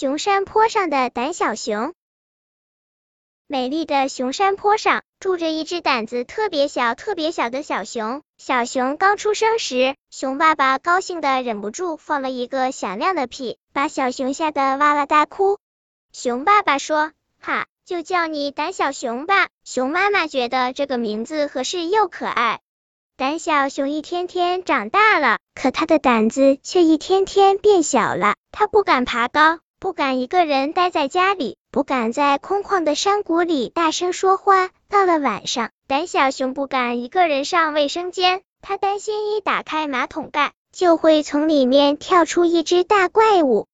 熊山坡上的胆小熊。美丽的熊山坡上住着一只胆子特别小、特别小的小熊。小熊刚出生时，熊爸爸高兴的忍不住放了一个响亮的屁，把小熊吓得哇哇大哭。熊爸爸说：“哈，就叫你胆小熊吧。”熊妈妈觉得这个名字合适又可爱。胆小熊一天天长大了，可他的胆子却一天天变小了。他不敢爬高，不敢一个人待在家里，不敢在空旷的山谷里大声说话。到了晚上，胆小熊不敢一个人上卫生间，他担心一打开马桶盖，就会从里面跳出一只大怪物。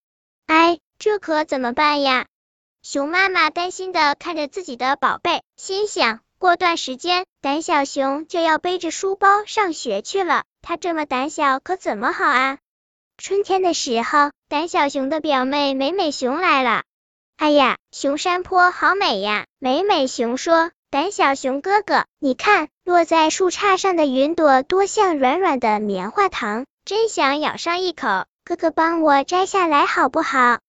哎，这可怎么办呀？熊妈妈担心的看着自己的宝贝，心想。过段时间，胆小熊就要背着书包上学去了。它这么胆小，可怎么好啊？春天的时候，胆小熊的表妹美美熊来了。哎呀，熊山坡好美呀！美美熊说：“胆小熊哥哥，你看落在树杈上的云朵多像软软的棉花糖，真想咬上一口。哥哥帮我摘下来好不好？”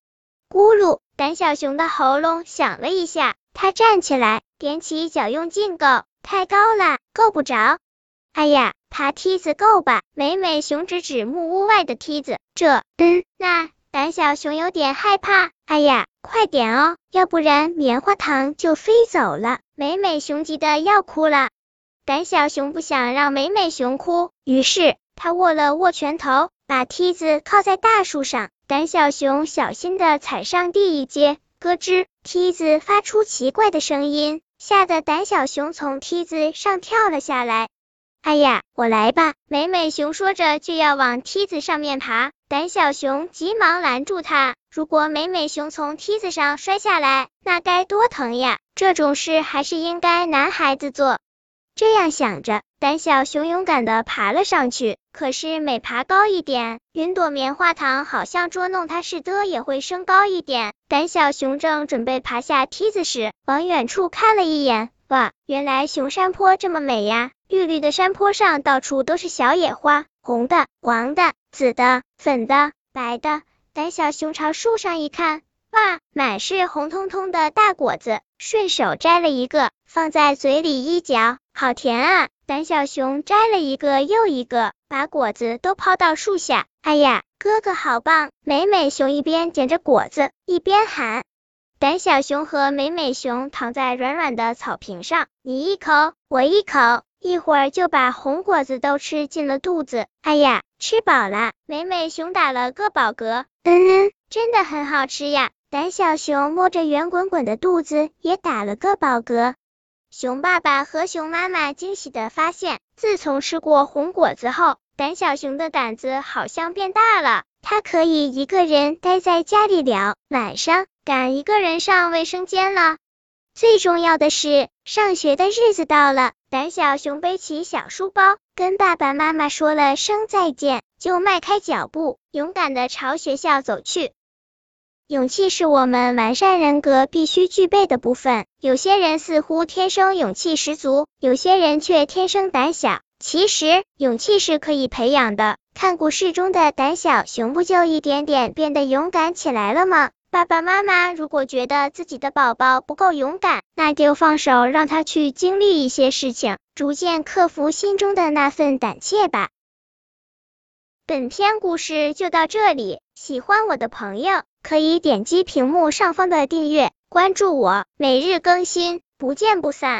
咕噜，胆小熊的喉咙响了一下，它站起来。踮起脚用劲够，太高了，够不着。哎呀，爬梯子够吧？美美熊指指木屋外的梯子，这，嗯，那，胆小熊有点害怕。哎呀，快点哦，要不然棉花糖就飞走了。美美熊急得要哭了。胆小熊不想让美美熊哭，于是他握了握拳头，把梯子靠在大树上。胆小熊小心的踩上第一阶，咯吱，梯子发出奇怪的声音。吓得胆小熊从梯子上跳了下来。哎呀，我来吧！美美熊说着就要往梯子上面爬，胆小熊急忙拦住他。如果美美熊从梯子上摔下来，那该多疼呀！这种事还是应该男孩子做。这样想着，胆小熊勇敢的爬了上去。可是每爬高一点，云朵棉花糖好像捉弄它似的，也会升高一点。胆小熊正准备爬下梯子时，往远处看了一眼，哇，原来熊山坡这么美呀！绿绿的山坡上到处都是小野花，红的、黄的、紫的、粉的、白的。胆小熊朝树上一看，哇，满是红彤彤的大果子，顺手摘了一个，放在嘴里一嚼。好甜啊！胆小熊摘了一个又一个，把果子都抛到树下。哎呀，哥哥好棒！美美熊一边捡着果子，一边喊。胆小熊和美美熊躺在软软的草坪上，你一口我一口，一会儿就把红果子都吃进了肚子。哎呀，吃饱了！美美熊打了个饱嗝，嗯嗯，真的很好吃呀。胆小熊摸着圆滚滚的肚子，也打了个饱嗝。熊爸爸和熊妈妈惊喜的发现，自从吃过红果子后，胆小熊的胆子好像变大了。它可以一个人待在家里了，晚上敢一个人上卫生间了。最重要的是，上学的日子到了，胆小熊背起小书包，跟爸爸妈妈说了声再见，就迈开脚步，勇敢的朝学校走去。勇气是我们完善人格必须具备的部分。有些人似乎天生勇气十足，有些人却天生胆小。其实，勇气是可以培养的。看故事中的胆小熊，不就一点点变得勇敢起来了吗？爸爸妈妈如果觉得自己的宝宝不够勇敢，那就放手让他去经历一些事情，逐渐克服心中的那份胆怯吧。本篇故事就到这里，喜欢我的朋友。可以点击屏幕上方的订阅，关注我，每日更新，不见不散。